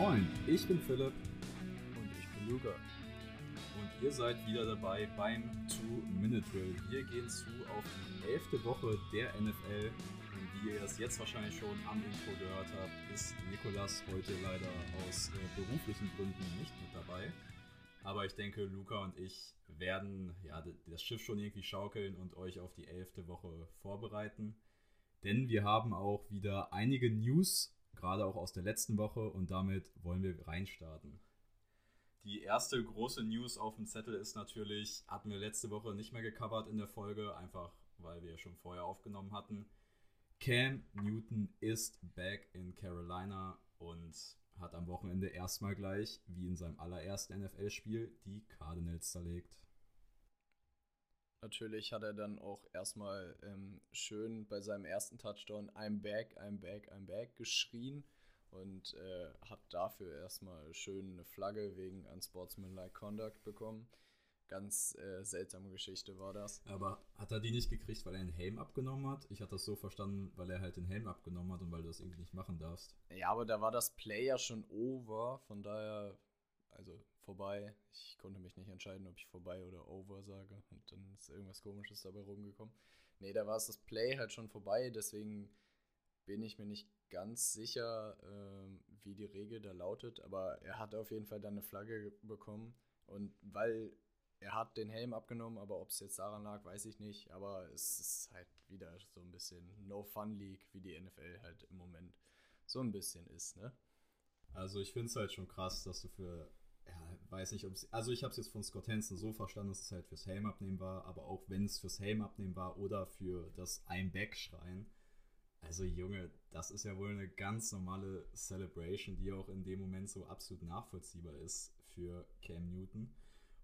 Moin, ich bin Philipp Und ich bin Luca. und ihr seid wieder dabei beim Two-Minute-Drill. Wir gehen zu auf die elfte Woche der NFL. Und wie ihr es jetzt wahrscheinlich schon am Intro gehört habt, ist Nikolas heute leider aus äh, beruflichen Gründen nicht mit dabei. Aber ich denke, Luca und ich werden ja, das Schiff schon irgendwie schaukeln und euch auf die elfte Woche vorbereiten. Denn wir haben auch wieder einige News, gerade auch aus der letzten Woche, und damit wollen wir reinstarten. Die erste große News auf dem Zettel ist natürlich, hatten wir letzte Woche nicht mehr gecovert in der Folge, einfach weil wir schon vorher aufgenommen hatten. Cam Newton ist back in Carolina und hat am Wochenende erstmal gleich, wie in seinem allerersten NFL-Spiel, die Cardinals zerlegt. Natürlich hat er dann auch erstmal ähm, schön bei seinem ersten Touchdown I'm back, I'm back, I'm back geschrien und äh, hat dafür erstmal schön eine Flagge wegen Unsportsmanlike Conduct bekommen. Ganz äh, seltsame Geschichte war das. Aber hat er die nicht gekriegt, weil er den Helm abgenommen hat? Ich hatte das so verstanden, weil er halt den Helm abgenommen hat und weil du das irgendwie nicht machen darfst. Ja, aber da war das Play ja schon over, von daher, also vorbei. Ich konnte mich nicht entscheiden, ob ich vorbei oder over sage. Und dann ist irgendwas komisches dabei rumgekommen. Nee, da war es das Play halt schon vorbei, deswegen bin ich mir nicht ganz sicher, ähm, wie die Regel da lautet, aber er hat auf jeden Fall dann eine Flagge ge- bekommen. Und weil er hat den Helm abgenommen, aber ob es jetzt daran lag, weiß ich nicht. Aber es ist halt wieder so ein bisschen No-Fun-League, wie die NFL halt im Moment so ein bisschen ist, ne? Also ich finde es halt schon krass, dass du für, weiß nicht, ob es, also ich habe es jetzt von Scott Hansen so verstanden, dass es halt fürs Helm abnehmen war, aber auch wenn es fürs Helm abnehmen war oder für das I'm Back schreien. Also Junge, das ist ja wohl eine ganz normale Celebration, die auch in dem Moment so absolut nachvollziehbar ist für Cam Newton.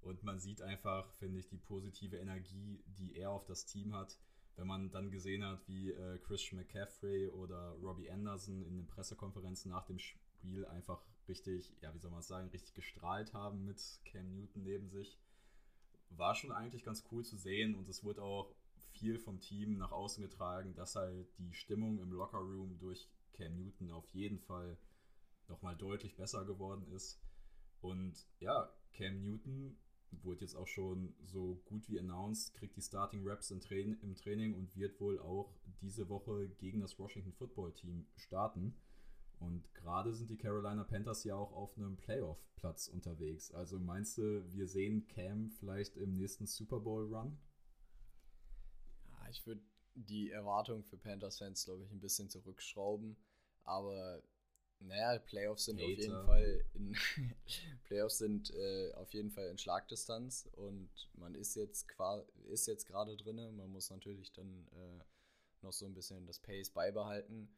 Und man sieht einfach, finde ich, die positive Energie, die er auf das Team hat. Wenn man dann gesehen hat, wie äh, Christian McCaffrey oder Robbie Anderson in den Pressekonferenzen nach dem Spiel einfach richtig, ja, wie soll man es sagen, richtig gestrahlt haben mit Cam Newton neben sich. War schon eigentlich ganz cool zu sehen und es wurde auch viel vom Team nach außen getragen, dass halt die Stimmung im Lockerroom durch Cam Newton auf jeden Fall nochmal deutlich besser geworden ist. Und ja, Cam Newton wurde jetzt auch schon so gut wie announced, kriegt die Starting Reps im, Train im Training und wird wohl auch diese Woche gegen das Washington Football Team starten. Und gerade sind die Carolina Panthers ja auch auf einem Playoff-Platz unterwegs. Also meinst du, wir sehen Cam vielleicht im nächsten Super Bowl-Run? Ja, ich würde die Erwartung für Panthers-Fans, glaube ich, ein bisschen zurückschrauben. Aber naja, Playoffs sind auf jeden. Fall in Playoffs sind äh, auf jeden Fall in Schlagdistanz und man ist jetzt ist jetzt gerade drinne. Man muss natürlich dann äh, noch so ein bisschen das Pace beibehalten.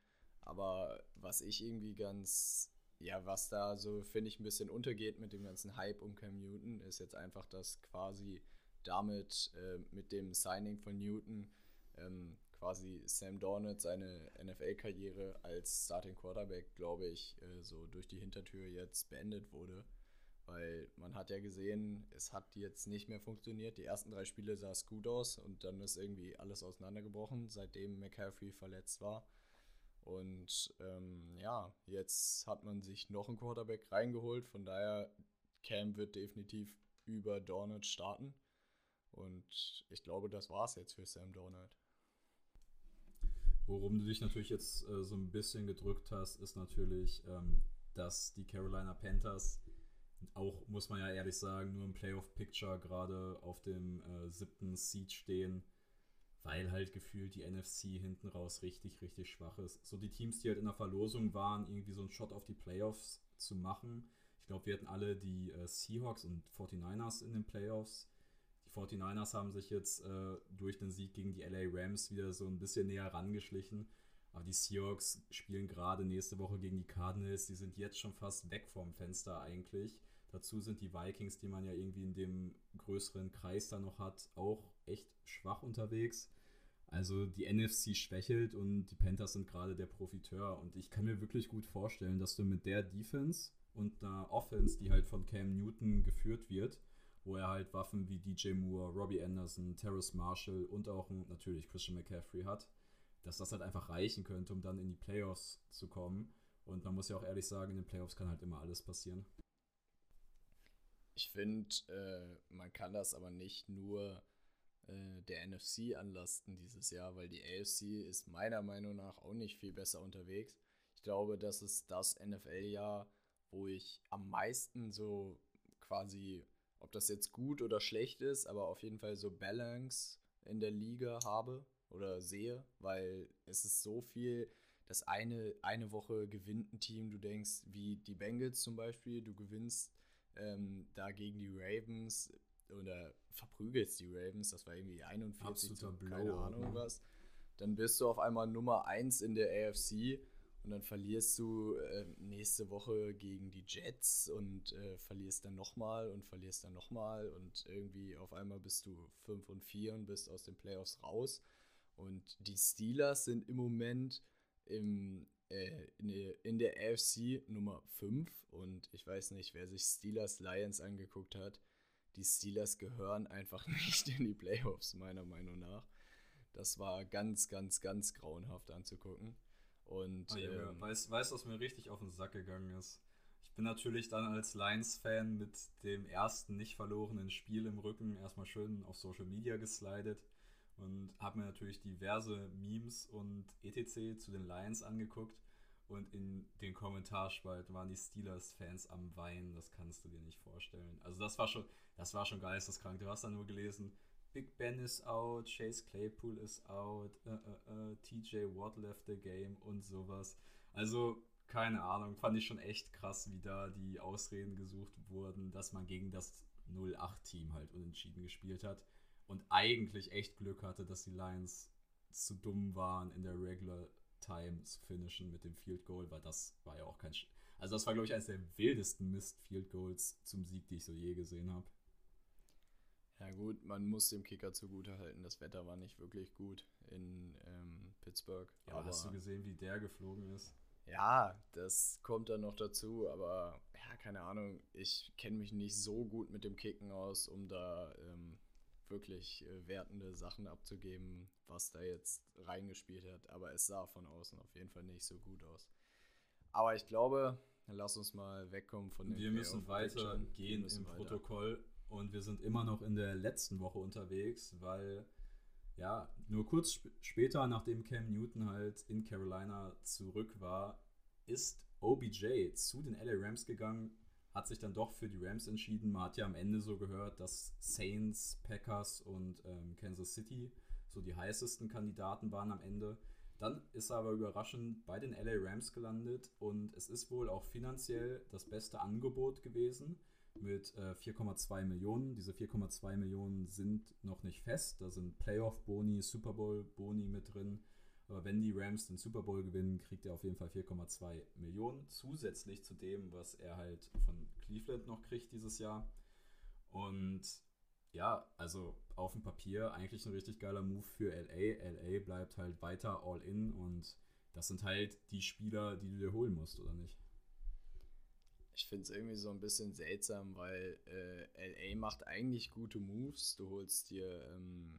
Aber was ich irgendwie ganz, ja, was da so, finde ich, ein bisschen untergeht mit dem ganzen Hype um Cam Newton, ist jetzt einfach, dass quasi damit äh, mit dem Signing von Newton ähm, quasi Sam Darnold seine NFL-Karriere als Starting Quarterback, glaube ich, äh, so durch die Hintertür jetzt beendet wurde. Weil man hat ja gesehen, es hat jetzt nicht mehr funktioniert. Die ersten drei Spiele sah es gut aus und dann ist irgendwie alles auseinandergebrochen, seitdem McCaffrey verletzt war. Und ähm, ja, jetzt hat man sich noch einen Quarterback reingeholt. Von daher, Cam wird definitiv über Donald starten. Und ich glaube, das war's jetzt für Sam Donald. Worum du dich natürlich jetzt äh, so ein bisschen gedrückt hast, ist natürlich, ähm, dass die Carolina Panthers auch, muss man ja ehrlich sagen, nur im Playoff-Picture gerade auf dem äh, siebten Seed stehen, weil halt gefühlt die NFC hinten raus richtig, richtig schwach ist. So die Teams, die halt in der Verlosung waren, irgendwie so einen Shot auf die Playoffs zu machen. Ich glaube, wir hatten alle die äh, Seahawks und 49ers in den Playoffs. Die 49ers haben sich jetzt äh, durch den Sieg gegen die LA Rams wieder so ein bisschen näher rangeschlichen. Aber die Seahawks spielen gerade nächste Woche gegen die Cardinals. Die sind jetzt schon fast weg vom Fenster eigentlich. Dazu sind die Vikings, die man ja irgendwie in dem größeren Kreis da noch hat, auch echt schwach unterwegs. Also die NFC schwächelt und die Panthers sind gerade der Profiteur. Und ich kann mir wirklich gut vorstellen, dass du mit der Defense und einer Offense, die halt von Cam Newton geführt wird, wo er halt Waffen wie DJ Moore, Robbie Anderson, Terrace Marshall und auch natürlich Christian McCaffrey hat, dass das halt einfach reichen könnte, um dann in die Playoffs zu kommen. Und man muss ja auch ehrlich sagen, in den Playoffs kann halt immer alles passieren. Ich finde, äh, man kann das aber nicht nur äh, der NFC anlasten dieses Jahr, weil die AFC ist meiner Meinung nach auch nicht viel besser unterwegs. Ich glaube, das ist das NFL-Jahr, wo ich am meisten so quasi, ob das jetzt gut oder schlecht ist, aber auf jeden Fall so Balance in der Liga habe oder sehe, weil es ist so viel, dass eine, eine Woche gewinnt ein Team, du denkst, wie die Bengals zum Beispiel, du gewinnst ähm, da gegen die Ravens oder verprügelst die Ravens, das war irgendwie 41 zu, keine Ahnung was. Dann bist du auf einmal Nummer 1 in der AFC und dann verlierst du äh, nächste Woche gegen die Jets und äh, verlierst dann nochmal und verlierst dann nochmal und irgendwie auf einmal bist du 5 und 4 und bist aus den Playoffs raus. Und die Steelers sind im Moment im, äh, in, der, in der AFC Nummer 5 und ich weiß nicht, wer sich Steelers Lions angeguckt hat. Die Steelers gehören einfach nicht in die Playoffs, meiner Meinung nach. Das war ganz, ganz, ganz grauenhaft anzugucken. Und oh, Junge, ähm, weißt, weißt was mir richtig auf den Sack gegangen ist? Ich bin natürlich dann als Lions-Fan mit dem ersten nicht verlorenen Spiel im Rücken erstmal schön auf Social Media geslidet und habe mir natürlich diverse Memes und etc. zu den Lions angeguckt. Und in den Kommentarspalten waren die Steelers-Fans am Weinen, das kannst du dir nicht vorstellen. Also das war schon, das war schon geisteskrank. Du hast dann nur gelesen, Big Ben ist out, Chase Claypool ist out, äh, äh, äh, TJ Watt left the game und sowas. Also, keine Ahnung, fand ich schon echt krass, wie da die Ausreden gesucht wurden, dass man gegen das 08-Team halt unentschieden gespielt hat und eigentlich echt Glück hatte, dass die Lions zu dumm waren, in der Regular Time zu finishen mit dem Field Goal, weil das war ja auch kein. Sch also, das war, glaube ich, eines der wildesten Mist-Field Goals zum Sieg, die ich so je gesehen habe. Ja, gut, man muss dem Kicker zugutehalten. Das Wetter war nicht wirklich gut in ähm, Pittsburgh. Ja, aber hast du gesehen, wie der geflogen ist? Ja, das kommt dann noch dazu, aber ja, keine Ahnung. Ich kenne mich nicht so gut mit dem Kicken aus, um da ähm, wirklich äh, wertende Sachen abzugeben, was da jetzt reingespielt hat. Aber es sah von außen auf jeden Fall nicht so gut aus. Aber ich glaube, lass uns mal wegkommen von dem. Wir müssen weiter gehen im weiter. Protokoll und wir sind immer noch in der letzten Woche unterwegs, weil ja, nur kurz sp später, nachdem Cam Newton halt in Carolina zurück war, ist OBJ zu den LA Rams gegangen hat sich dann doch für die Rams entschieden. Man hat ja am Ende so gehört, dass Saints, Packers und ähm, Kansas City so die heißesten Kandidaten waren am Ende. Dann ist er aber überraschend bei den LA Rams gelandet und es ist wohl auch finanziell das beste Angebot gewesen mit äh, 4,2 Millionen. Diese 4,2 Millionen sind noch nicht fest. Da sind Playoff-Boni, Super Bowl-Boni mit drin. Aber wenn die Rams den Super Bowl gewinnen, kriegt er auf jeden Fall 4,2 Millionen zusätzlich zu dem, was er halt von Cleveland noch kriegt dieses Jahr. Und ja, also auf dem Papier eigentlich ein richtig geiler Move für LA. LA bleibt halt weiter all in und das sind halt die Spieler, die du dir holen musst, oder nicht? Ich finde es irgendwie so ein bisschen seltsam, weil äh, LA macht eigentlich gute Moves. Du holst dir ähm,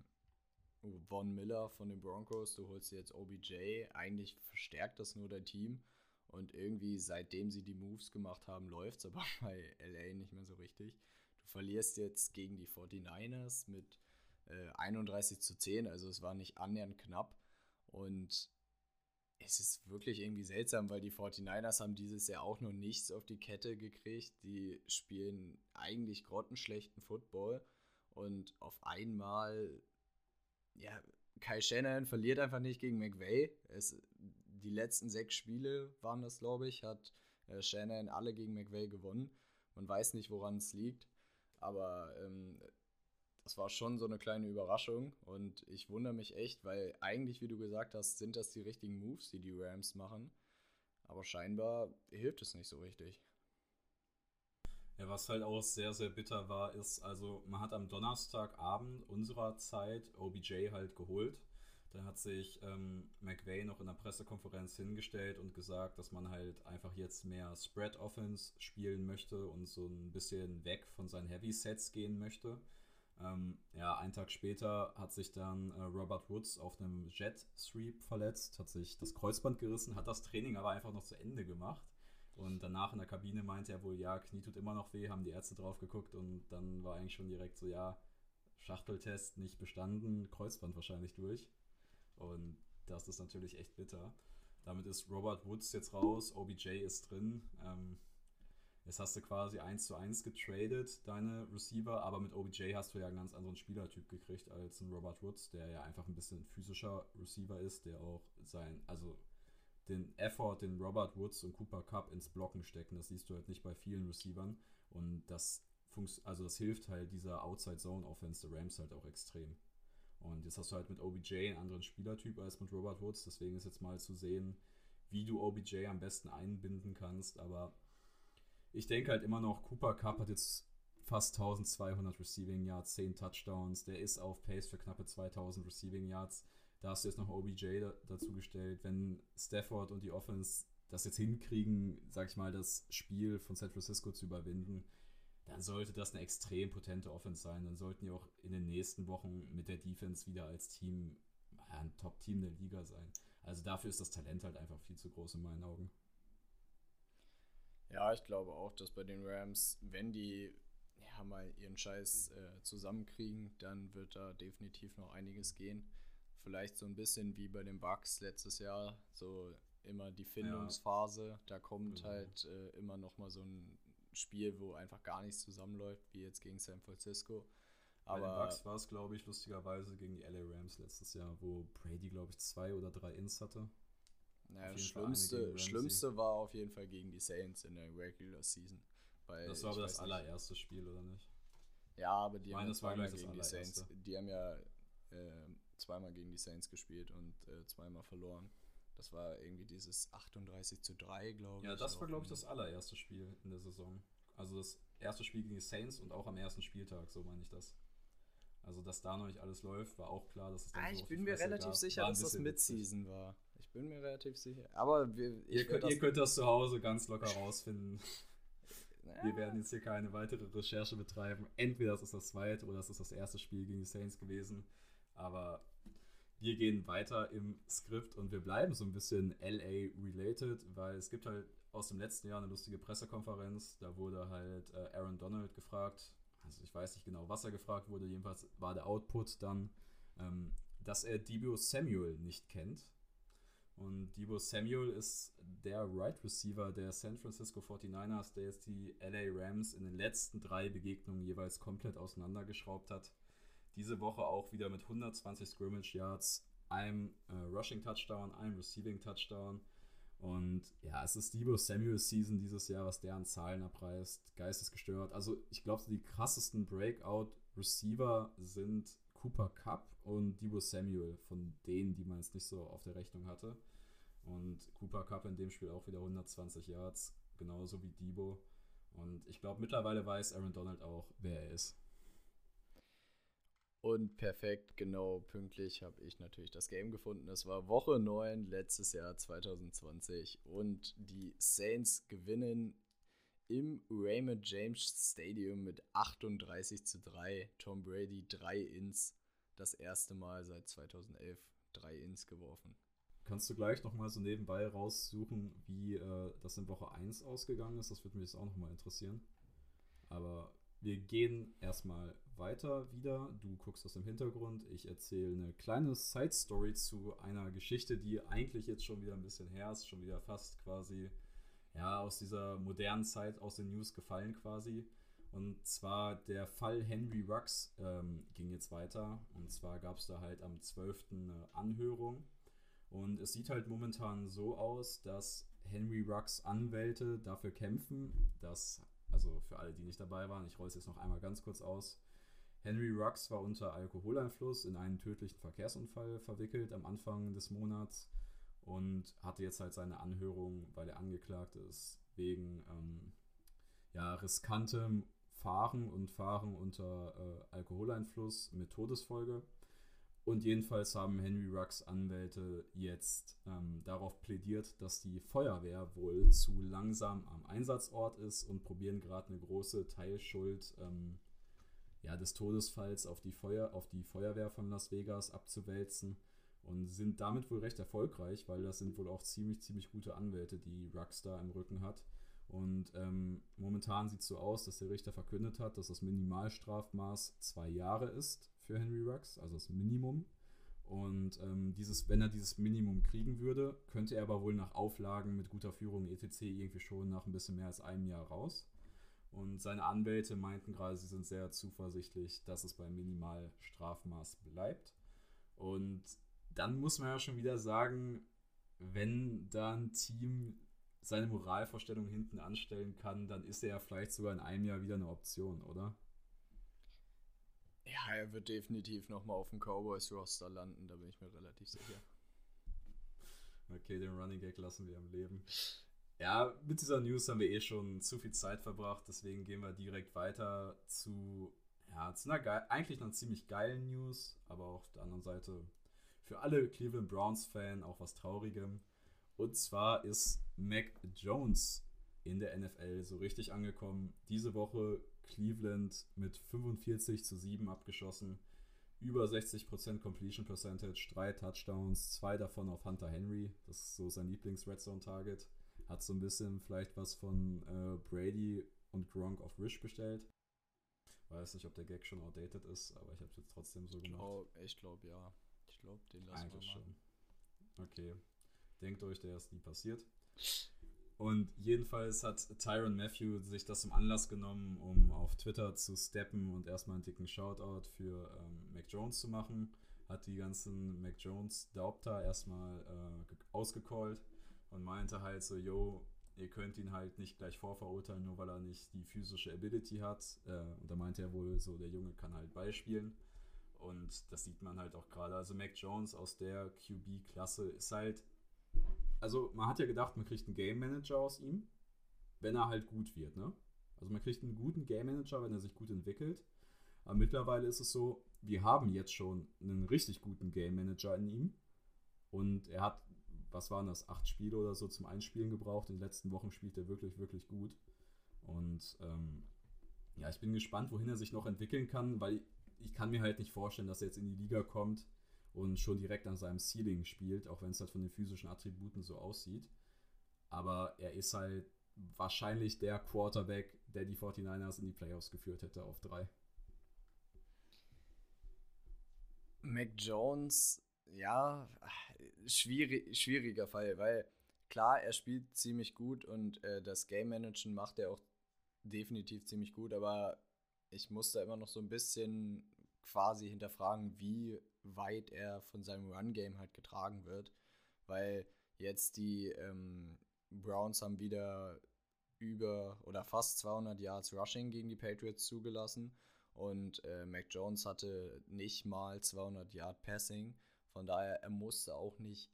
Von Miller von den Broncos, du holst jetzt OBJ, eigentlich verstärkt das nur dein Team. Und irgendwie, seitdem sie die Moves gemacht haben, läuft es aber bei LA nicht mehr so richtig. Du verlierst jetzt gegen die 49ers mit äh, 31 zu 10, also es war nicht annähernd knapp. Und es ist wirklich irgendwie seltsam, weil die 49ers haben dieses Jahr auch noch nichts auf die Kette gekriegt. Die spielen eigentlich grottenschlechten Football. Und auf einmal ja, Kai Shannon verliert einfach nicht gegen McVay. Es, die letzten sechs Spiele waren das, glaube ich, hat äh, Shannon alle gegen McVay gewonnen. Man weiß nicht, woran es liegt, aber ähm, das war schon so eine kleine Überraschung und ich wundere mich echt, weil eigentlich, wie du gesagt hast, sind das die richtigen Moves, die die Rams machen, aber scheinbar hilft es nicht so richtig. Ja, was halt auch sehr, sehr bitter war, ist, also man hat am Donnerstagabend unserer Zeit OBJ halt geholt. Dann hat sich ähm, McVay noch in der Pressekonferenz hingestellt und gesagt, dass man halt einfach jetzt mehr Spread Offense spielen möchte und so ein bisschen weg von seinen Heavy Sets gehen möchte. Ähm, ja, einen Tag später hat sich dann äh, Robert Woods auf einem Jet Sweep verletzt, hat sich das Kreuzband gerissen, hat das Training aber einfach noch zu Ende gemacht. Und danach in der Kabine meinte er wohl, ja, Knie tut immer noch weh, haben die Ärzte drauf geguckt und dann war eigentlich schon direkt so, ja, Schachteltest nicht bestanden, Kreuzband wahrscheinlich durch. Und das ist natürlich echt bitter. Damit ist Robert Woods jetzt raus, OBJ ist drin. Ähm, Jetzt hast du quasi 1 zu 1 getradet, deine Receiver, aber mit OBJ hast du ja einen ganz anderen Spielertyp gekriegt als ein Robert Woods, der ja einfach ein bisschen physischer Receiver ist, der auch sein, also den Effort, den Robert Woods und Cooper Cup ins Blocken stecken, das siehst du halt nicht bei vielen Receivern und das also das hilft halt dieser Outside Zone Offense der Rams halt auch extrem. Und jetzt hast du halt mit OBJ einen anderen Spielertyp als mit Robert Woods, deswegen ist jetzt mal zu sehen, wie du OBJ am besten einbinden kannst, aber ich denke halt immer noch, Cooper Cup hat jetzt fast 1200 Receiving Yards, 10 Touchdowns. Der ist auf Pace für knappe 2000 Receiving Yards. Da hast du jetzt noch OBJ da, dazu gestellt. Wenn Stafford und die Offense das jetzt hinkriegen, sag ich mal, das Spiel von San Francisco zu überwinden, dann sollte das eine extrem potente Offense sein. Dann sollten die auch in den nächsten Wochen mit der Defense wieder als Team ein Top-Team der Liga sein. Also dafür ist das Talent halt einfach viel zu groß in meinen Augen. Ja, ich glaube auch, dass bei den Rams, wenn die ja, mal ihren Scheiß äh, zusammenkriegen, dann wird da definitiv noch einiges gehen. Vielleicht so ein bisschen wie bei den Bucks letztes Jahr, so immer die Findungsphase. Ja. Da kommt genau. halt äh, immer noch mal so ein Spiel, wo einfach gar nichts zusammenläuft, wie jetzt gegen San Francisco. Aber bei den Bucks war es, glaube ich, lustigerweise gegen die LA Rams letztes Jahr, wo Brady, glaube ich, zwei oder drei Ins hatte. Naja, das Schlimmste, Schlimmste war auf jeden Fall gegen die Saints in der Regular Season. Weil, das war aber das allererste nicht. Spiel, oder nicht? Ja, aber die haben ja zweimal gegen die Saints. Die haben ja äh, zweimal gegen die Saints gespielt und äh, zweimal verloren. Das war irgendwie dieses 38 zu 3, glaube ich. Ja, das war, glaube ich, das allererste Spiel in der Saison. Also das erste Spiel gegen die Saints und auch am ersten Spieltag, so meine ich das. Also, dass da noch nicht alles läuft, war auch klar, dass es dann ah, so Ich bin mir relativ gab. sicher, dass das Mid-Season war. Ich bin mir relativ sicher. Aber wir, ihr, könnt, das ihr könnt das zu Hause ganz locker rausfinden. Ja. Wir werden jetzt hier keine weitere Recherche betreiben. Entweder das ist das zweite oder das ist das erste Spiel gegen die Saints gewesen. Aber wir gehen weiter im Skript und wir bleiben so ein bisschen LA-related, weil es gibt halt aus dem letzten Jahr eine lustige Pressekonferenz. Da wurde halt äh, Aaron Donald gefragt, also ich weiß nicht genau, was er gefragt wurde, jedenfalls war der Output dann, ähm, dass er Debo Samuel nicht kennt. Und Debo Samuel ist der Right Receiver der San Francisco 49ers, der jetzt die LA Rams in den letzten drei Begegnungen jeweils komplett auseinandergeschraubt hat. Diese Woche auch wieder mit 120 Scrimmage Yards, einem äh, Rushing Touchdown, einem Receiving Touchdown und ja, es ist Debo Samuels Season dieses Jahr, was der an Zahlen abreißt. Geistesgestört. Also ich glaube, die krassesten Breakout-Receiver sind Cooper Cup und Debo Samuel, von denen, die man jetzt nicht so auf der Rechnung hatte. Und Cooper Cup in dem Spiel auch wieder 120 Yards, genauso wie Debo. Und ich glaube, mittlerweile weiß Aaron Donald auch, wer er ist. Und perfekt, genau pünktlich habe ich natürlich das Game gefunden. Es war Woche 9 letztes Jahr 2020 und die Saints gewinnen im Raymond James Stadium mit 38 zu 3. Tom Brady 3 Ins, das erste Mal seit 2011 3 Ins geworfen. Kannst du gleich nochmal so nebenbei raussuchen, wie äh, das in Woche 1 ausgegangen ist? Das würde mich jetzt auch nochmal interessieren. Aber wir gehen erstmal weiter wieder. Du guckst aus dem Hintergrund. Ich erzähle eine kleine Side-Story zu einer Geschichte, die eigentlich jetzt schon wieder ein bisschen her ist, schon wieder fast quasi ja, aus dieser modernen Zeit aus den News gefallen quasi. Und zwar der Fall Henry Rux ähm, ging jetzt weiter. Und zwar gab es da halt am 12. eine Anhörung. Und es sieht halt momentan so aus, dass Henry Rux Anwälte dafür kämpfen, dass, also für alle, die nicht dabei waren, ich roll es jetzt noch einmal ganz kurz aus, Henry Rux war unter Alkoholeinfluss in einen tödlichen Verkehrsunfall verwickelt am Anfang des Monats und hatte jetzt halt seine Anhörung, weil er angeklagt ist, wegen ähm, ja, riskantem Fahren und Fahren unter äh, Alkoholeinfluss mit Todesfolge. Und jedenfalls haben Henry Rux Anwälte jetzt ähm, darauf plädiert, dass die Feuerwehr wohl zu langsam am Einsatzort ist und probieren gerade eine große Teilschuld ähm, ja, des Todesfalls auf die, Feuer, auf die Feuerwehr von Las Vegas abzuwälzen und sind damit wohl recht erfolgreich, weil das sind wohl auch ziemlich, ziemlich gute Anwälte, die Rockstar im Rücken hat. Und ähm, momentan sieht es so aus, dass der Richter verkündet hat, dass das Minimalstrafmaß zwei Jahre ist für Henry Rux, also das Minimum. Und ähm, dieses, wenn er dieses Minimum kriegen würde, könnte er aber wohl nach Auflagen mit guter Führung etc. irgendwie schon nach ein bisschen mehr als einem Jahr raus. Und seine Anwälte meinten gerade, sie sind sehr zuversichtlich, dass es beim Minimalstrafmaß bleibt. Und dann muss man ja schon wieder sagen, wenn da ein Team seine Moralvorstellung hinten anstellen kann, dann ist er ja vielleicht sogar in einem Jahr wieder eine Option, oder? Ja, er wird definitiv nochmal auf dem Cowboys-Roster landen, da bin ich mir relativ sicher. Okay, den Running Gag lassen wir am Leben. Ja, mit dieser News haben wir eh schon zu viel Zeit verbracht, deswegen gehen wir direkt weiter zu, ja, zu einer eigentlich einer ziemlich geilen News, aber auf der anderen Seite für alle Cleveland Browns-Fan auch was Traurigem. Und zwar ist Mac Jones in der NFL so richtig angekommen. Diese Woche Cleveland mit 45 zu 7 abgeschossen. Über 60% Completion Percentage, drei Touchdowns, zwei davon auf Hunter Henry. Das ist so sein Lieblings-Red Zone-Target. Hat so ein bisschen vielleicht was von äh, Brady und Gronk auf Wish bestellt. Weiß nicht, ob der Gag schon outdated ist, aber ich habe es jetzt trotzdem so gemacht. Oh, ich glaube ja. Ich glaube, den lassen Eigentlich wir mal. schon. Okay. Denkt euch, der ist nie passiert. Und jedenfalls hat Tyron Matthew sich das zum Anlass genommen, um auf Twitter zu steppen und erstmal einen dicken Shoutout für ähm, Mac Jones zu machen. Hat die ganzen Mac Jones Daubter erstmal äh, ausgecallt und meinte halt so, yo, ihr könnt ihn halt nicht gleich vorverurteilen, nur weil er nicht die physische Ability hat. Äh, und da meinte er wohl so, der Junge kann halt beispielen. Und das sieht man halt auch gerade. Also Mac Jones aus der QB-Klasse ist halt also man hat ja gedacht, man kriegt einen Game Manager aus ihm, wenn er halt gut wird, ne? Also man kriegt einen guten Game Manager, wenn er sich gut entwickelt. Aber mittlerweile ist es so, wir haben jetzt schon einen richtig guten Game Manager in ihm. Und er hat, was waren das, acht Spiele oder so zum Einspielen gebraucht. In den letzten Wochen spielt er wirklich, wirklich gut. Und ähm, ja, ich bin gespannt, wohin er sich noch entwickeln kann, weil ich kann mir halt nicht vorstellen, dass er jetzt in die Liga kommt und schon direkt an seinem Ceiling spielt, auch wenn es halt von den physischen Attributen so aussieht. Aber er ist halt wahrscheinlich der Quarterback, der die 49ers in die Playoffs geführt hätte auf drei. Mac Jones, ja, schwierig, schwieriger Fall, weil klar, er spielt ziemlich gut und äh, das Game Managen macht er auch definitiv ziemlich gut, aber ich muss da immer noch so ein bisschen quasi hinterfragen, wie weit er von seinem Run-Game halt getragen wird. Weil jetzt die ähm, Browns haben wieder über oder fast 200 Yards Rushing gegen die Patriots zugelassen und äh, Mac Jones hatte nicht mal 200 Yard Passing. Von daher, er musste auch nicht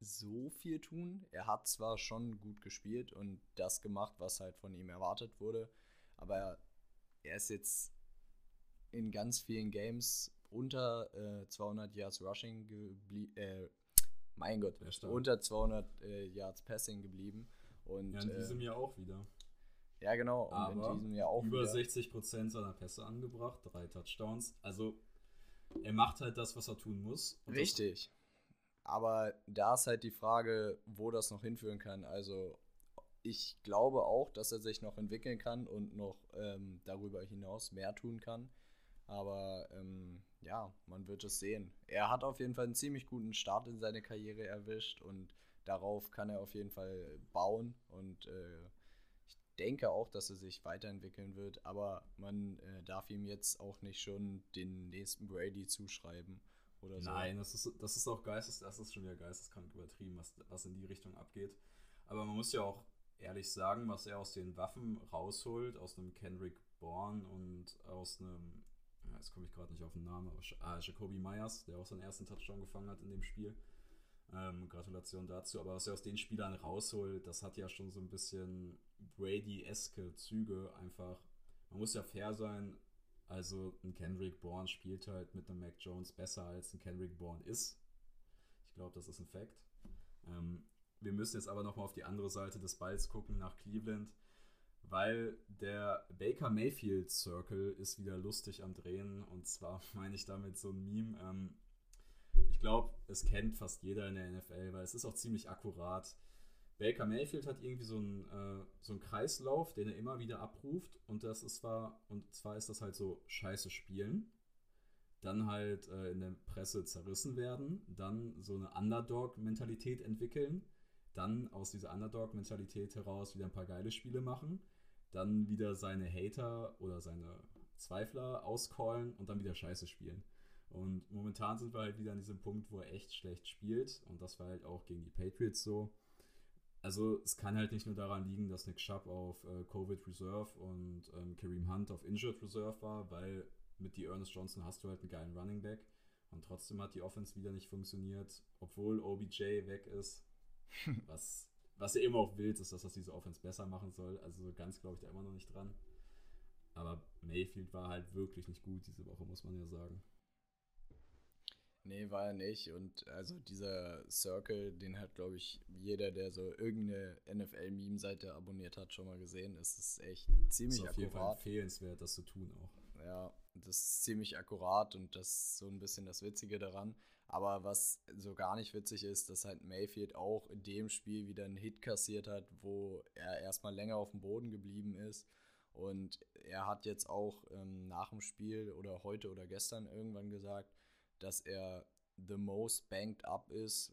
so viel tun. Er hat zwar schon gut gespielt und das gemacht, was halt von ihm erwartet wurde, aber er ist jetzt in ganz vielen Games unter äh, 200 Yards Rushing geblieben. Äh, mein Gott, unter 200 äh, Yards Passing geblieben. Und, ja, in diesem äh, Jahr auch wieder. Ja, genau. Und Aber in diesem Jahr auch über wieder. 60% seiner Pässe angebracht, drei Touchdowns. Also er macht halt das, was er tun muss. Richtig. Aber da ist halt die Frage, wo das noch hinführen kann. Also ich glaube auch, dass er sich noch entwickeln kann und noch ähm, darüber hinaus mehr tun kann. Aber ähm, ja, man wird es sehen. Er hat auf jeden Fall einen ziemlich guten Start in seine Karriere erwischt und darauf kann er auf jeden Fall bauen. Und äh, denke auch, dass er sich weiterentwickeln wird. Aber man äh, darf ihm jetzt auch nicht schon den nächsten Brady zuschreiben. Oder so. Nein, das ist, das ist auch geistes, das ist schon wieder geisteskrank übertrieben, was, was in die Richtung abgeht. Aber man muss ja auch ehrlich sagen, was er aus den Waffen rausholt, aus einem Kendrick Bourne und aus einem jetzt komme ich gerade nicht auf den Namen, aber ah, Jacoby Myers, der auch seinen ersten Touchdown gefangen hat in dem Spiel. Ähm, Gratulation dazu. Aber was er aus den Spielern rausholt, das hat ja schon so ein bisschen Brady-eske Züge. Einfach, man muss ja fair sein. Also ein Kendrick Bourne spielt halt mit einem Mac Jones besser als ein Kendrick Bourne ist. Ich glaube, das ist ein Fact. Ähm, wir müssen jetzt aber nochmal auf die andere Seite des Balls gucken, nach Cleveland weil der Baker Mayfield Circle ist wieder lustig am Drehen. Und zwar meine ich damit so ein Meme. Ähm, glaube, es kennt fast jeder in der NFL, weil es ist auch ziemlich akkurat. Baker Mayfield hat irgendwie so einen, äh, so einen Kreislauf, den er immer wieder abruft. Und das ist zwar, und zwar ist das halt so scheiße spielen. Dann halt äh, in der Presse zerrissen werden, dann so eine Underdog-Mentalität entwickeln, dann aus dieser Underdog-Mentalität heraus wieder ein paar geile Spiele machen, dann wieder seine Hater oder seine Zweifler auscallen und dann wieder scheiße spielen. Und momentan sind wir halt wieder an diesem Punkt, wo er echt schlecht spielt. Und das war halt auch gegen die Patriots so. Also es kann halt nicht nur daran liegen, dass Nick Chubb auf äh, Covid Reserve und ähm, Kareem Hunt auf Injured Reserve war, weil mit die Ernest Johnson hast du halt einen geilen Running Back. Und trotzdem hat die Offense wieder nicht funktioniert, obwohl OBJ weg ist. was, was er immer auch will, ist, dass das diese Offense besser machen soll. Also so ganz glaube ich da immer noch nicht dran. Aber Mayfield war halt wirklich nicht gut diese Woche, muss man ja sagen. Nee, war er nicht. Und also dieser Circle, den hat, glaube ich, jeder, der so irgendeine NFL-Meme-Seite abonniert hat, schon mal gesehen. Es ist echt ziemlich akkurat. ist auf akkurat. jeden Fall empfehlenswert, das zu tun auch. Ja, das ist ziemlich akkurat und das ist so ein bisschen das Witzige daran. Aber was so gar nicht witzig ist, dass halt Mayfield auch in dem Spiel wieder einen Hit kassiert hat, wo er erstmal länger auf dem Boden geblieben ist. Und er hat jetzt auch ähm, nach dem Spiel oder heute oder gestern irgendwann gesagt, dass er the most banked up ist,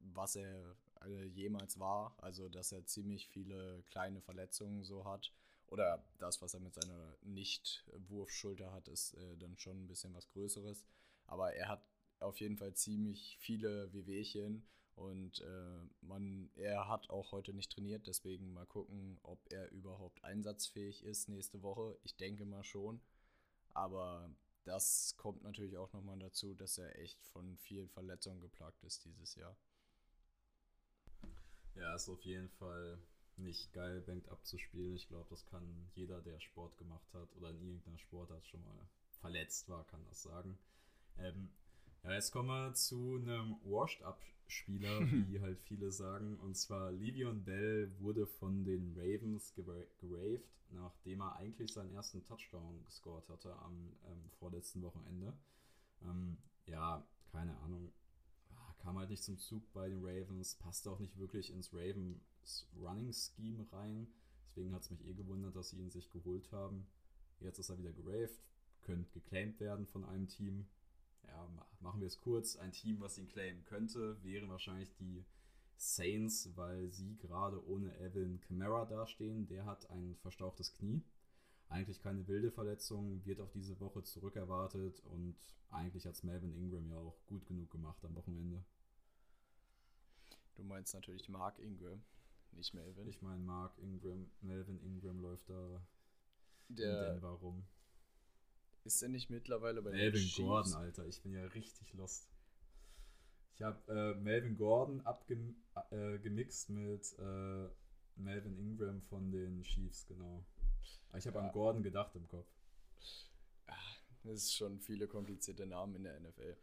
was er äh, jemals war. Also, dass er ziemlich viele kleine Verletzungen so hat. Oder das, was er mit seiner Nicht-Wurfschulter hat, ist äh, dann schon ein bisschen was Größeres. Aber er hat auf jeden Fall ziemlich viele Wehwehchen und äh, man, er hat auch heute nicht trainiert, deswegen mal gucken, ob er überhaupt einsatzfähig ist nächste Woche. Ich denke mal schon. Aber das kommt natürlich auch nochmal dazu, dass er echt von vielen Verletzungen geplagt ist dieses Jahr. Ja, ist auf jeden Fall nicht geil, Banked abzuspielen. Ich glaube, das kann jeder, der Sport gemacht hat oder in irgendeiner Sportart schon mal verletzt war, kann das sagen. Ähm, ja, jetzt kommen wir zu einem Washed-Up-Spieler, wie halt viele sagen. Und zwar Livion Bell wurde von den Ravens geraved, nachdem er eigentlich seinen ersten Touchdown gescored hatte am ähm, vorletzten Wochenende. Ähm, ja, keine Ahnung. Ah, kam halt nicht zum Zug bei den Ravens, passte auch nicht wirklich ins Ravens Running Scheme rein. Deswegen hat es mich eh gewundert, dass sie ihn sich geholt haben. Jetzt ist er wieder geraved, könnte geclaimed werden von einem Team ja, machen wir es kurz, ein Team, was ihn claimen könnte, wären wahrscheinlich die Saints, weil sie gerade ohne Evan Kamara dastehen. Der hat ein verstauchtes Knie. Eigentlich keine wilde Verletzung, wird auf diese Woche zurückerwartet und eigentlich hat es Melvin Ingram ja auch gut genug gemacht am Wochenende. Du meinst natürlich Mark Ingram, nicht Melvin. Ich meine Mark Ingram, Melvin Ingram läuft da der, in Denver rum. Ist er nicht mittlerweile bei Melvin den Chiefs? Gordon, Alter. Ich bin ja richtig lost. Ich habe äh, Melvin Gordon abgemixt äh, mit äh, Melvin Ingram von den Chiefs, genau. Aber ich habe ja. an Gordon gedacht im Kopf. Das ist schon viele komplizierte Namen in der NFL.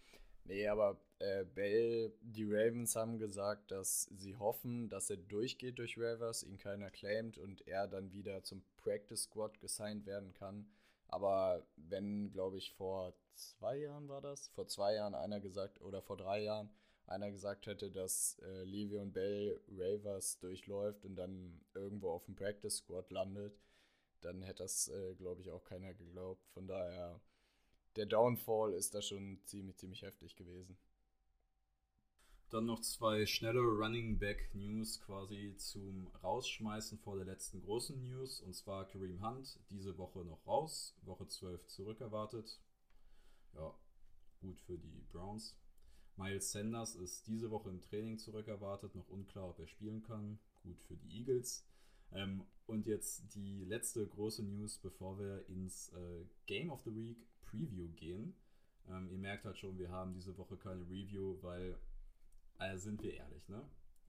Nee, aber äh, Bell, die Ravens haben gesagt, dass sie hoffen, dass er durchgeht durch Ravers, ihn keiner claimt und er dann wieder zum Practice Squad gesigned werden kann. Aber wenn, glaube ich, vor zwei Jahren war das, vor zwei Jahren einer gesagt, oder vor drei Jahren, einer gesagt hätte, dass äh, Le'Veon Bell Ravers durchläuft und dann irgendwo auf dem Practice Squad landet, dann hätte das, äh, glaube ich, auch keiner geglaubt. Von daher, der Downfall ist da schon ziemlich, ziemlich heftig gewesen. Dann noch zwei schnelle Running Back News quasi zum Rausschmeißen vor der letzten großen News. Und zwar Kareem Hunt, diese Woche noch raus, Woche 12 zurückerwartet. Ja, gut für die Browns. Miles Sanders ist diese Woche im Training zurückerwartet, noch unklar, ob er spielen kann. Gut für die Eagles. Ähm, und jetzt die letzte große News, bevor wir ins äh, Game of the Week Preview gehen. Ähm, ihr merkt halt schon, wir haben diese Woche keine Review, weil also sind wir ehrlich, ne?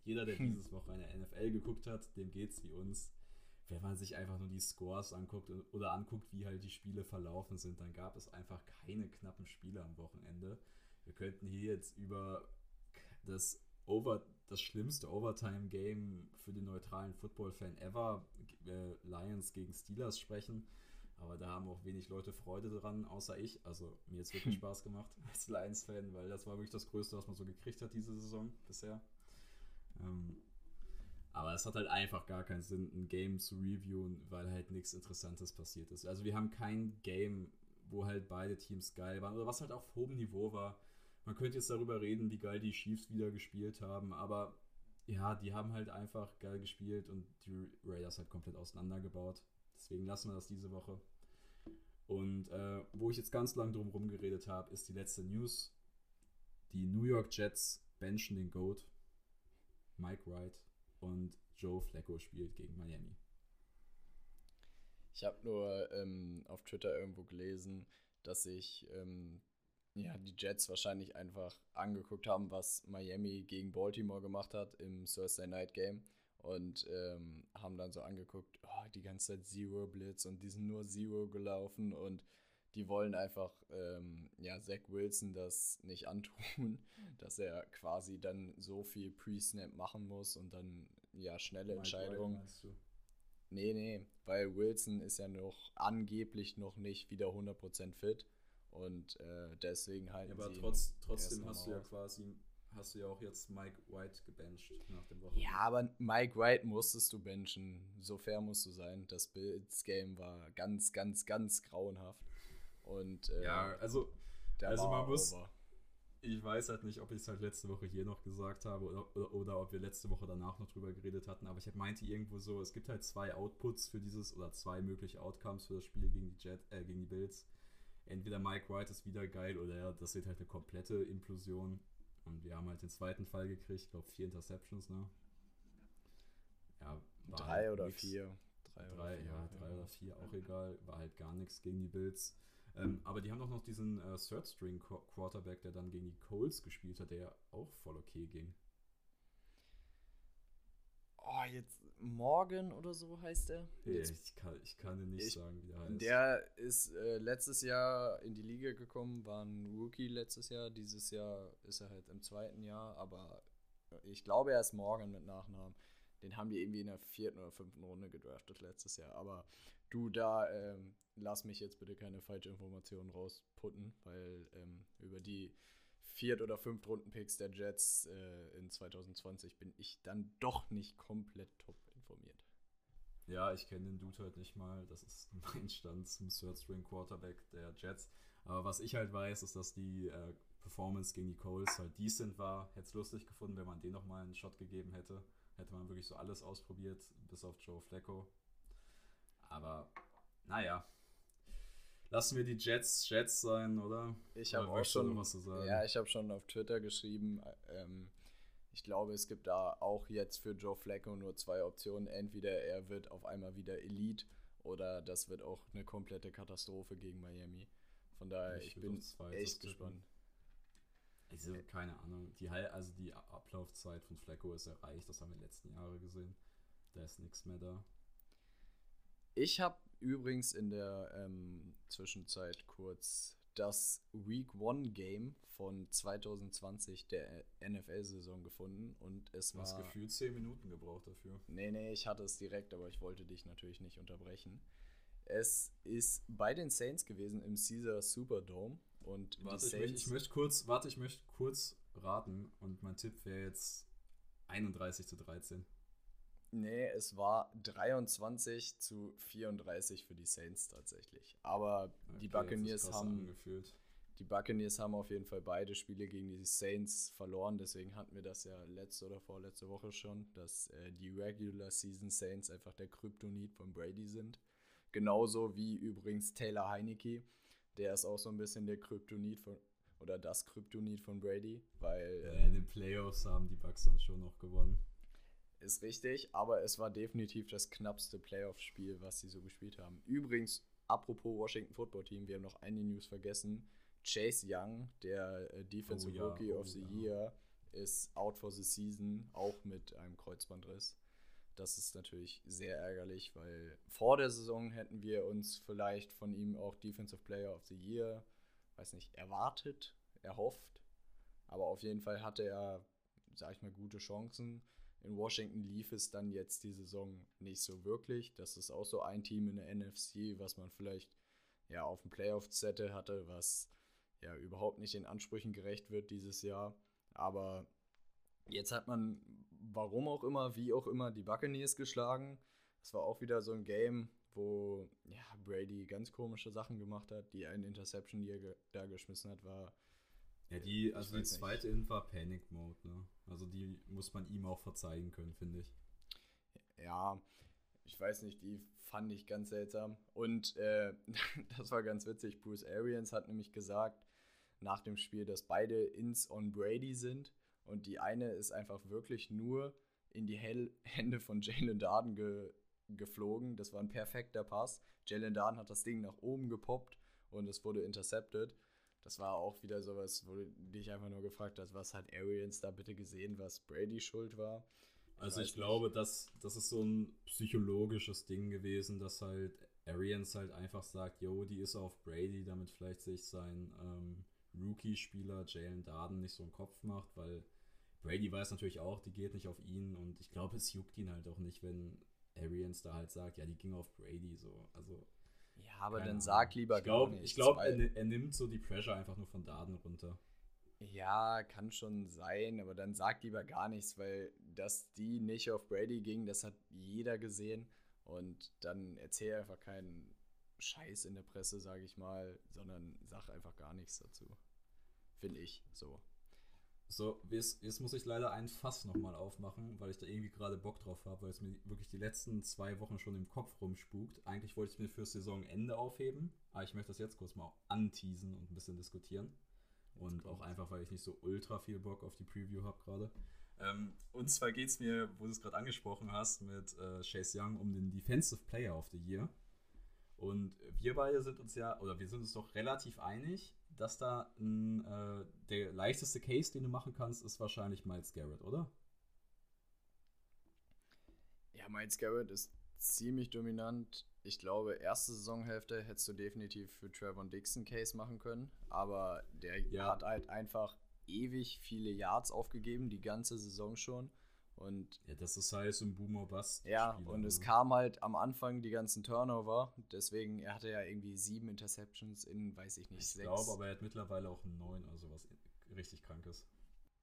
Jeder, der hm. dieses Wochenende NFL geguckt hat, dem geht's wie uns. Wenn man sich einfach nur die Scores anguckt oder anguckt, wie halt die Spiele verlaufen sind, dann gab es einfach keine knappen Spiele am Wochenende. Wir könnten hier jetzt über das over, das schlimmste Overtime-Game für den neutralen Football-Fan ever, äh, Lions gegen Steelers sprechen. Aber da haben auch wenig Leute Freude dran, außer ich. Also mir hat es wirklich Spaß gemacht als Lions-Fan, weil das war wirklich das Größte, was man so gekriegt hat diese Saison bisher. Ähm, aber es hat halt einfach gar keinen Sinn, ein Game zu reviewen, weil halt nichts Interessantes passiert ist. Also wir haben kein Game, wo halt beide Teams geil waren oder was halt auf hohem Niveau war. Man könnte jetzt darüber reden, wie geil die Chiefs wieder gespielt haben, aber ja, die haben halt einfach geil gespielt und die Raiders halt komplett auseinandergebaut. Deswegen lassen wir das diese Woche. Und äh, wo ich jetzt ganz lang drum herum geredet habe, ist die letzte News. Die New York Jets benchen den Goat, Mike Wright, und Joe Flacco spielt gegen Miami. Ich habe nur ähm, auf Twitter irgendwo gelesen, dass sich ähm, ja, die Jets wahrscheinlich einfach angeguckt haben, was Miami gegen Baltimore gemacht hat im Thursday Night Game und ähm, haben dann so angeguckt, oh, die ganze Zeit Zero Blitz und die sind nur Zero gelaufen und die wollen einfach ähm, ja, Zach Wilson das nicht antun, dass er quasi dann so viel Pre-Snap machen muss und dann ja schnelle Entscheidungen. Nee, nee, weil Wilson ist ja noch angeblich noch nicht wieder 100% fit und äh, deswegen halt. Ja, aber trotz, trotzdem hast du ja quasi hast du ja auch jetzt Mike White gebencht nach dem Wochenende. Ja, aber Mike White musstest du benchen. So fair musst du sein. Das Bills-Game war ganz, ganz, ganz grauenhaft. Und äh, ja, also, also man muss. Over. Ich weiß halt nicht, ob ich es halt letzte Woche hier noch gesagt habe oder, oder, oder, ob wir letzte Woche danach noch drüber geredet hatten, aber ich meinte irgendwo so, es gibt halt zwei Outputs für dieses oder zwei mögliche Outcomes für das Spiel gegen die Jet, äh, gegen die Bills. Entweder Mike White ist wieder geil oder ja, das wird halt eine komplette Implosion. Und wir haben halt den zweiten Fall gekriegt, ich glaube vier Interceptions, ne? Ja, drei halt oder nix. vier. Drei, drei oder vier, ja, drei ja. oder vier, auch egal. War halt gar nichts gegen die Bills. Ähm, aber die haben doch noch diesen äh, Third String Quarterback, der dann gegen die Coles gespielt hat, der ja auch voll okay ging. Oh, jetzt Morgan oder so heißt der. Hey, ich, kann, ich kann dir nicht ich, sagen, wie der heißt. Der ist äh, letztes Jahr in die Liga gekommen, war ein Rookie letztes Jahr. Dieses Jahr ist er halt im zweiten Jahr, aber ich glaube, er ist Morgan mit Nachnamen. Den haben die irgendwie in der vierten oder fünften Runde gedraftet letztes Jahr. Aber du, da ähm, lass mich jetzt bitte keine falsche Informationen rausputten, weil ähm, über die Viert- oder Fünft-Runden-Picks der Jets äh, in 2020 bin ich dann doch nicht komplett top informiert. Ja, ich kenne den Dude halt nicht mal. Das ist mein Stand zum Third-String-Quarterback der Jets. Aber was ich halt weiß, ist, dass die äh, Performance gegen die Coles halt decent war. Hätte es lustig gefunden, wenn man den nochmal einen Shot gegeben hätte. Hätte man wirklich so alles ausprobiert, bis auf Joe Flacco. Aber naja, lassen wir die Jets Jets sein, oder? Ich habe auch schon was zu sagen. Ja, ich habe schon auf Twitter geschrieben. Ähm, ich glaube, es gibt da auch jetzt für Joe Flacco nur zwei Optionen. Entweder er wird auf einmal wieder Elite oder das wird auch eine komplette Katastrophe gegen Miami. Von daher, ich, ich bin echt gespannt. Also, keine Ahnung. Die, also die Ablaufzeit von Flacco ist erreicht, das haben wir in den letzten Jahren gesehen. Da ist nichts mehr da. Ich habe übrigens in der ähm, Zwischenzeit kurz das Week One Game von 2020 der NFL-Saison gefunden und es du war. Du hast gefühlt 10 Minuten gebraucht dafür. Nee, nee, ich hatte es direkt, aber ich wollte dich natürlich nicht unterbrechen. Es ist bei den Saints gewesen im Caesar Superdome und warte, ich, möchte, ich möchte kurz, warte, ich möchte kurz raten und mein Tipp wäre jetzt 31 zu 13. Nee, es war 23 zu 34 für die Saints tatsächlich. Aber okay, die Buccaneers haben angefühlt. Die Buccaneers haben auf jeden Fall beide Spiele gegen die Saints verloren. Deswegen hatten wir das ja letzte oder vorletzte Woche schon, dass äh, die Regular Season Saints einfach der Kryptonit von Brady sind. Genauso wie übrigens Taylor Heineke. Der ist auch so ein bisschen der Kryptonit von oder das Kryptonit von Brady, weil äh, in den Playoffs haben die Bucks dann schon noch gewonnen. Ist richtig, aber es war definitiv das knappste Playoff-Spiel, was sie so gespielt haben. Übrigens, apropos Washington Football Team, wir haben noch eine News vergessen. Chase Young, der äh, Defensive oh, ja, Rookie oh, of the ja. Year, ist out for the season, auch mit einem Kreuzbandriss. Das ist natürlich sehr ärgerlich, weil vor der Saison hätten wir uns vielleicht von ihm auch Defensive Player of the Year, weiß nicht, erwartet, erhofft. Aber auf jeden Fall hatte er sag ich mal, gute Chancen. In Washington lief es dann jetzt die Saison nicht so wirklich. Das ist auch so ein Team in der NFC, was man vielleicht ja auf dem Playoff-Zettel hatte, was ja überhaupt nicht den Ansprüchen gerecht wird dieses Jahr. Aber jetzt hat man, warum auch immer, wie auch immer, die Buccaneers geschlagen. Es war auch wieder so ein Game, wo ja, Brady ganz komische Sachen gemacht hat. Die eine Interception, die er ge da geschmissen hat, war. Ja, die, also die zweite Int war Panic Mode, ne? Also die muss man ihm auch verzeihen können, finde ich. Ja, ich weiß nicht, die fand ich ganz seltsam. Und äh, das war ganz witzig. Bruce Arians hat nämlich gesagt nach dem Spiel, dass beide Ins on Brady sind. Und die eine ist einfach wirklich nur in die Hell Hände von Jalen Darden ge geflogen. Das war ein perfekter Pass. Jalen Darden hat das Ding nach oben gepoppt und es wurde intercepted. Das war auch wieder sowas, wo du dich einfach nur gefragt hast, was hat Arians da bitte gesehen, was Brady schuld war. Also ich, ich glaube, dass das ist so ein psychologisches Ding gewesen, dass halt Arians halt einfach sagt, yo, die ist auf Brady, damit vielleicht sich sein ähm, Rookie-Spieler Jalen Darden nicht so einen Kopf macht, weil Brady weiß natürlich auch, die geht nicht auf ihn und ich glaube, es juckt ihn halt auch nicht, wenn Arians da halt sagt, ja, die ging auf Brady so. Also. Ja, aber dann sag lieber ich glaub, gar nichts. Ich glaube, er, er, nimmt so die Pressure einfach nur von Daten runter. Ja, kann schon sein, aber dann sag lieber gar nichts, weil dass die nicht auf Brady ging, das hat jeder gesehen. Und dann erzähl einfach keinen Scheiß in der Presse, sage ich mal, sondern sag einfach gar nichts dazu. Finde ich so. So, jetzt, jetzt muss ich leider ein Fass nochmal aufmachen, weil ich da irgendwie gerade Bock drauf habe, weil es mir wirklich die letzten zwei Wochen schon im Kopf rumspukt. Eigentlich wollte ich es mir fürs Saisonende aufheben, aber ich möchte das jetzt kurz mal anteasen und ein bisschen diskutieren. Und auch einfach, weil ich nicht so ultra viel Bock auf die Preview habe gerade. Ähm, und zwar geht es mir, wo du es gerade angesprochen hast, mit äh, Chase Young um den Defensive Player of the Year. Und wir beide sind uns ja, oder wir sind uns doch relativ einig, dass da ein, äh, der leichteste Case, den du machen kannst, ist wahrscheinlich Miles Garrett, oder? Ja, Miles Garrett ist ziemlich dominant. Ich glaube, erste Saisonhälfte hättest du definitiv für Trevor Dixon Case machen können, aber der ja. hat halt einfach ewig viele Yards aufgegeben, die ganze Saison schon. Und ja, das ist halt so ein Boomer Bust. Ja, und es kam halt am Anfang die ganzen Turnover. Deswegen, er hatte ja irgendwie sieben Interceptions in, weiß ich nicht, ich sechs. Ich glaube, aber er hat mittlerweile auch neun, also was richtig krank ist.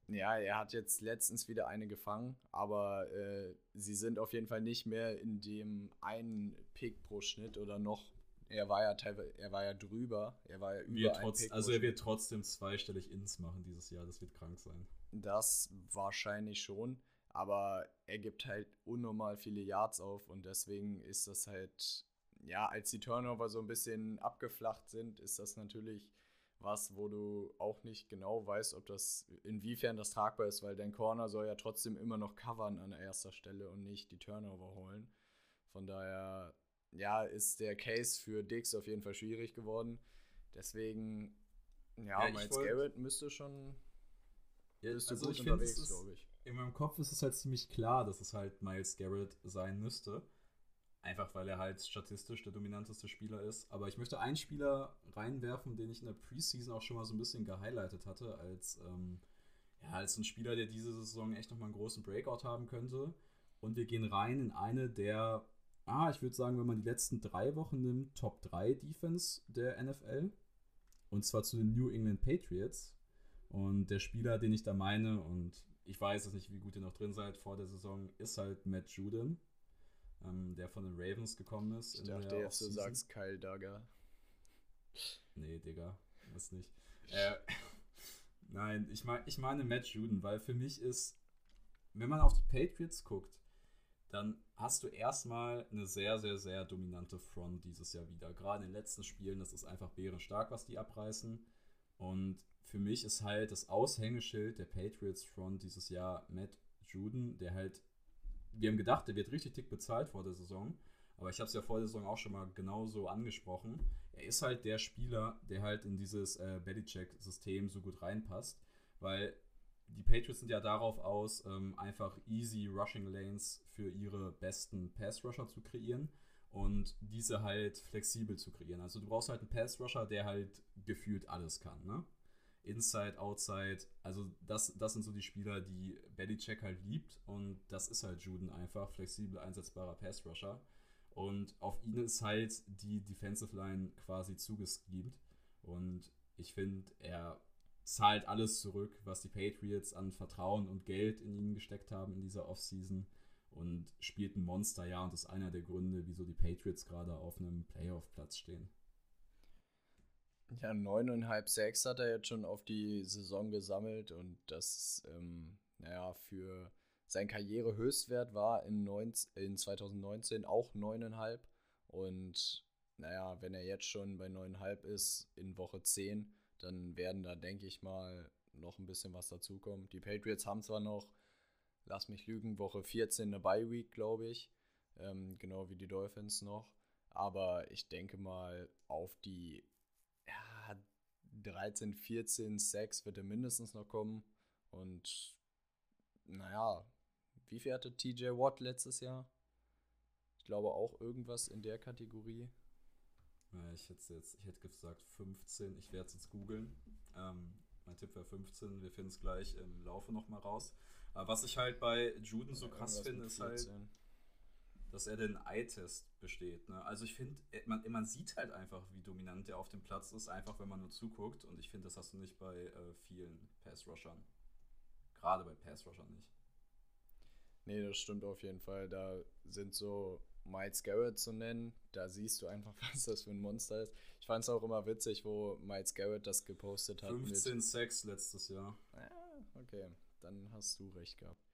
Ja, er hat jetzt letztens wieder eine gefangen, aber äh, sie sind auf jeden Fall nicht mehr in dem einen Pick pro Schnitt oder noch. Er war ja teilweise, er war ja drüber, er war ja über trotz, Also er wird trotzdem zweistellig Ins machen dieses Jahr, das wird krank sein. Das wahrscheinlich schon. Aber er gibt halt unnormal viele Yards auf und deswegen ist das halt, ja, als die Turnover so ein bisschen abgeflacht sind, ist das natürlich was, wo du auch nicht genau weißt, ob das, inwiefern das tragbar ist, weil dein Corner soll ja trotzdem immer noch covern an erster Stelle und nicht die Turnover holen. Von daher, ja, ist der Case für Dix auf jeden Fall schwierig geworden. Deswegen, ja, ja Miles Garrett müsste schon, ja, müsste also gut unterwegs, glaube ich in meinem Kopf ist es halt ziemlich klar, dass es halt Miles Garrett sein müsste. Einfach weil er halt statistisch der dominanteste Spieler ist. Aber ich möchte einen Spieler reinwerfen, den ich in der Preseason auch schon mal so ein bisschen gehighlightet hatte, als, ähm, ja, als ein Spieler, der diese Saison echt nochmal einen großen Breakout haben könnte. Und wir gehen rein in eine der, ah, ich würde sagen, wenn man die letzten drei Wochen nimmt, Top 3 Defense der NFL. Und zwar zu den New England Patriots. Und der Spieler, den ich da meine, und ich weiß es nicht, wie gut ihr noch drin seid vor der Saison, ist halt Matt Juden, ähm, der von den Ravens gekommen ist. Ich dachte jetzt, du sagst Kyle Duggar. Nee, Digga, ist nicht. Äh, nein, ich, mein, ich meine Matt Juden, weil für mich ist, wenn man auf die Patriots guckt, dann hast du erstmal eine sehr, sehr, sehr dominante Front dieses Jahr wieder. Gerade in den letzten Spielen, das ist einfach bärenstark, was die abreißen. Und für mich ist halt das Aushängeschild der Patriots Front dieses Jahr Matt Juden, der halt, wir haben gedacht, der wird richtig dick bezahlt vor der Saison, aber ich habe es ja vor der Saison auch schon mal genauso angesprochen. Er ist halt der Spieler, der halt in dieses äh, Belichick-System so gut reinpasst, weil die Patriots sind ja darauf aus, ähm, einfach easy Rushing Lanes für ihre besten Pass-Rusher zu kreieren und diese halt flexibel zu kreieren. Also du brauchst halt einen Pass-Rusher, der halt gefühlt alles kann, ne? Inside, Outside. Also das, das sind so die Spieler, die Belichick halt liebt und das ist halt Juden einfach, flexibel einsetzbarer Pass-Rusher. Und auf ihn ist halt die Defensive Line quasi zugeschiebt. Und ich finde, er zahlt alles zurück, was die Patriots an Vertrauen und Geld in ihn gesteckt haben in dieser Offseason und spielt ein Monster, ja, und ist einer der Gründe, wieso die Patriots gerade auf einem Playoff-Platz stehen. Ja, 9,5, 6 hat er jetzt schon auf die Saison gesammelt und das, ähm, naja, für sein Karrierehöchstwert war in, 19, in 2019 auch 9,5 und naja, wenn er jetzt schon bei 9,5 ist in Woche 10, dann werden da, denke ich mal, noch ein bisschen was dazukommen. Die Patriots haben zwar noch, lass mich lügen, Woche 14 eine Bye-Week, glaube ich, ähm, genau wie die Dolphins noch, aber ich denke mal, auf die 13, 14, 6 wird er mindestens noch kommen. Und naja, wie viel hatte TJ Watt letztes Jahr? Ich glaube auch irgendwas in der Kategorie. Ich hätte jetzt, ich hätte gesagt 15. Ich werde es jetzt googeln. Ähm, mein Tipp wäre 15. Wir finden es gleich im Laufe nochmal raus. Aber was ich halt bei Juden so krass finde, ist halt, dass er den Eye-Test besteht. Ne? Also ich finde, man, man sieht halt einfach, wie dominant er auf dem Platz ist, einfach wenn man nur zuguckt. Und ich finde, das hast du nicht bei äh, vielen Pass-Rushern. Gerade bei Pass-Rushern nicht. Nee, das stimmt auf jeden Fall. Da sind so Miles Garrett zu nennen. Da siehst du einfach, was das für ein Monster ist. Ich fand es auch immer witzig, wo Miles Garrett das gepostet hat. 15 6 letztes Jahr. Ja, okay. Dann hast du recht gehabt.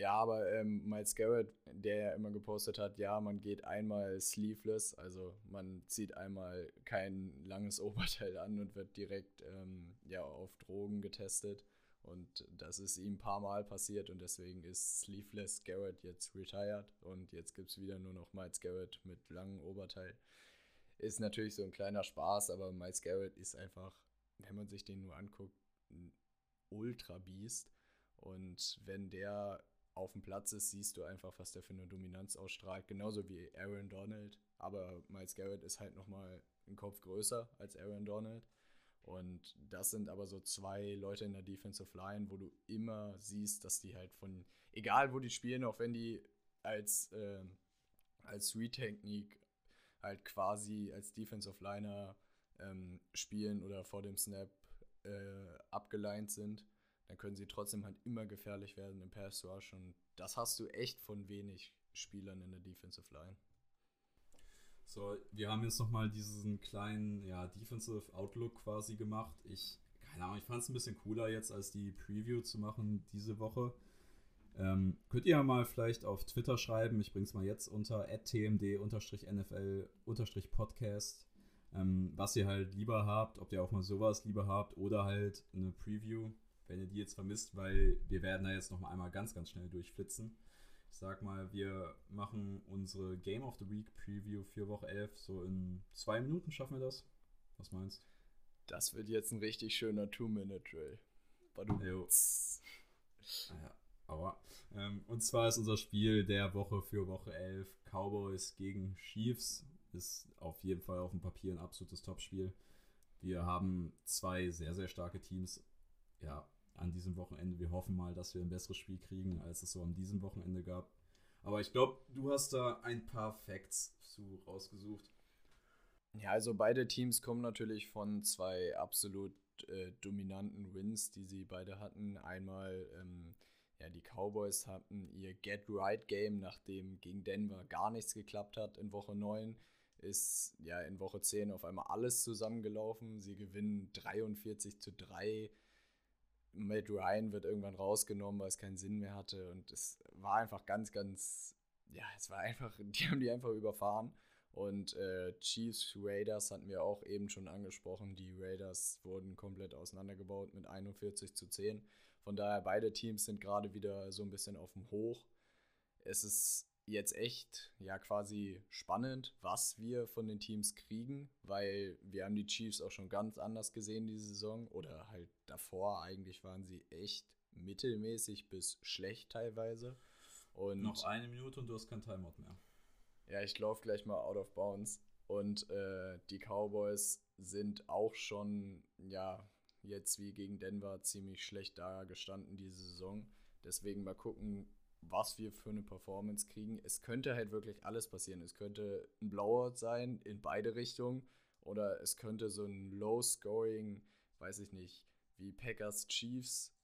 Ja, aber ähm, Miles Garrett, der ja immer gepostet hat, ja, man geht einmal sleeveless, also man zieht einmal kein langes Oberteil an und wird direkt ähm, ja, auf Drogen getestet. Und das ist ihm ein paar Mal passiert und deswegen ist Sleeveless Garrett jetzt retired und jetzt gibt es wieder nur noch Miles Garrett mit langem Oberteil. Ist natürlich so ein kleiner Spaß, aber Miles Garrett ist einfach, wenn man sich den nur anguckt, ein Ultra-Beast. Und wenn der auf dem Platz ist, siehst du einfach, was der für eine Dominanz ausstrahlt. Genauso wie Aaron Donald. Aber Miles Garrett ist halt nochmal ein Kopf größer als Aaron Donald. Und das sind aber so zwei Leute in der Defensive Line, wo du immer siehst, dass die halt von, egal wo die spielen, auch wenn die als, äh, als Retechnik halt quasi als Defensive Liner ähm, spielen oder vor dem Snap äh, abgeleint sind, dann können sie trotzdem halt immer gefährlich werden im Pass Rush und das hast du echt von wenig Spielern in der Defensive Line. So, wir haben jetzt nochmal diesen kleinen, ja, Defensive Outlook quasi gemacht. Ich, keine Ahnung, ich fand es ein bisschen cooler jetzt, als die Preview zu machen diese Woche. Ähm, könnt ihr ja mal vielleicht auf Twitter schreiben, ich bring's mal jetzt unter tmd-nfl-podcast, ähm, was ihr halt lieber habt, ob ihr auch mal sowas lieber habt oder halt eine Preview wenn ihr die jetzt vermisst, weil wir werden da jetzt noch mal einmal ganz, ganz schnell durchflitzen. Ich sag mal, wir machen unsere Game of the Week Preview für Woche 11 so in zwei Minuten. Schaffen wir das? Was meinst du? Das wird jetzt ein richtig schöner Two-Minute-Drill. Jo. Ja, aua. Ähm, und zwar ist unser Spiel der Woche für Woche 11 Cowboys gegen Chiefs. Ist auf jeden Fall auf dem Papier ein absolutes Topspiel. Wir haben zwei sehr, sehr starke Teams. Ja, an diesem Wochenende. Wir hoffen mal, dass wir ein besseres Spiel kriegen, als es so an diesem Wochenende gab. Aber ich glaube, du hast da ein paar Facts zu rausgesucht. Ja, also beide Teams kommen natürlich von zwei absolut äh, dominanten Wins, die sie beide hatten. Einmal, ähm, ja, die Cowboys hatten ihr Get-Right-Game, nachdem gegen Denver gar nichts geklappt hat in Woche 9 ist ja in Woche 10 auf einmal alles zusammengelaufen. Sie gewinnen 43 zu 3 Matt Ryan wird irgendwann rausgenommen, weil es keinen Sinn mehr hatte. Und es war einfach ganz, ganz, ja, es war einfach, die haben die einfach überfahren. Und äh, Chiefs Raiders hatten wir auch eben schon angesprochen. Die Raiders wurden komplett auseinandergebaut mit 41 zu 10. Von daher, beide Teams sind gerade wieder so ein bisschen auf dem Hoch. Es ist jetzt echt ja quasi spannend, was wir von den Teams kriegen, weil wir haben die Chiefs auch schon ganz anders gesehen diese Saison oder halt davor eigentlich waren sie echt mittelmäßig bis schlecht teilweise. Und Noch eine Minute und du hast kein Timeout mehr. Ja, ich laufe gleich mal out of bounds Und äh, die Cowboys sind auch schon, ja, jetzt wie gegen Denver ziemlich schlecht da gestanden diese Saison. Deswegen mal gucken, was wir für eine Performance kriegen. Es könnte halt wirklich alles passieren. Es könnte ein Blowout sein in beide Richtungen oder es könnte so ein Low-Scoring, weiß ich nicht, wie Packers Chiefs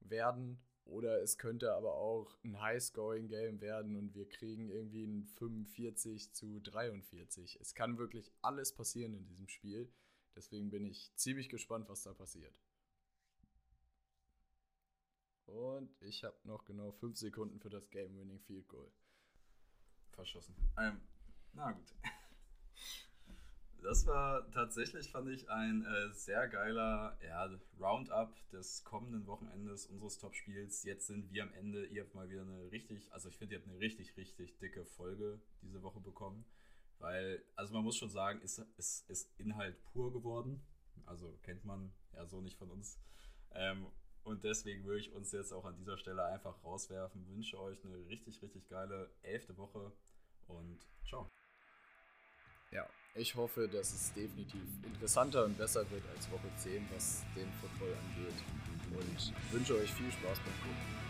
werden. Oder es könnte aber auch ein High-Scoring-Game werden und wir kriegen irgendwie ein 45 zu 43. Es kann wirklich alles passieren in diesem Spiel. Deswegen bin ich ziemlich gespannt, was da passiert. Und ich habe noch genau 5 Sekunden für das Game-Winning Field Goal. Verschossen. Ähm, na gut. Das war tatsächlich, fand ich, ein äh, sehr geiler ja, Roundup des kommenden Wochenendes unseres Topspiels. Jetzt sind wir am Ende. Ihr habt mal wieder eine richtig, also ich finde, ihr habt eine richtig, richtig dicke Folge diese Woche bekommen. Weil, also man muss schon sagen, ist, ist, ist Inhalt pur geworden. Also kennt man ja so nicht von uns. Ähm, und deswegen würde ich uns jetzt auch an dieser Stelle einfach rauswerfen. Wünsche euch eine richtig, richtig geile elfte Woche und ciao. Ja, ich hoffe, dass es definitiv interessanter und besser wird als Woche 10, was den Football angeht. Und wünsche euch viel Spaß beim Gucken.